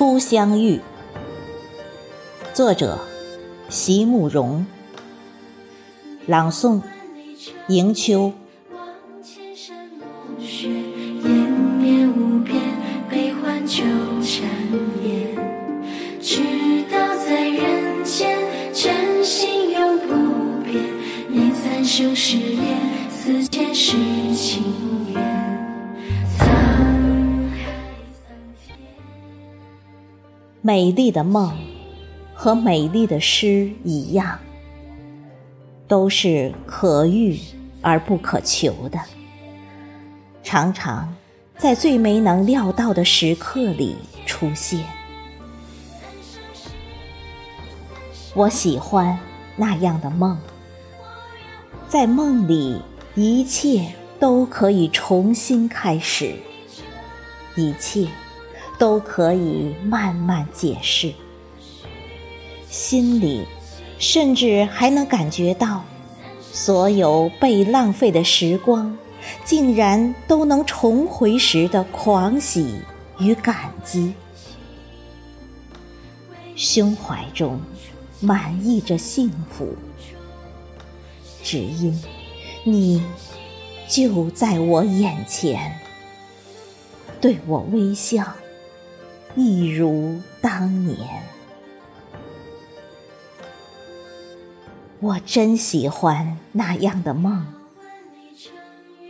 初相遇，作者：席慕容，朗诵：迎秋。生誓美丽的梦和美丽的诗一样，都是可遇而不可求的，常常在最没能料到的时刻里出现。我喜欢那样的梦。在梦里，一切都可以重新开始，一切都可以慢慢解释。心里甚至还能感觉到，所有被浪费的时光，竟然都能重回时的狂喜与感激。胸怀中满溢着幸福。只因你就在我眼前，对我微笑，一如当年。我真喜欢那样的梦，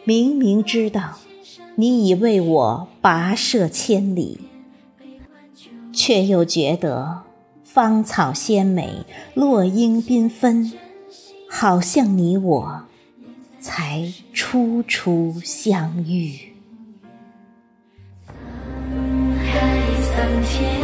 明明知道你已为我跋涉千里，却又觉得芳草鲜美，落英缤纷。好像你我才初初相遇。苍天。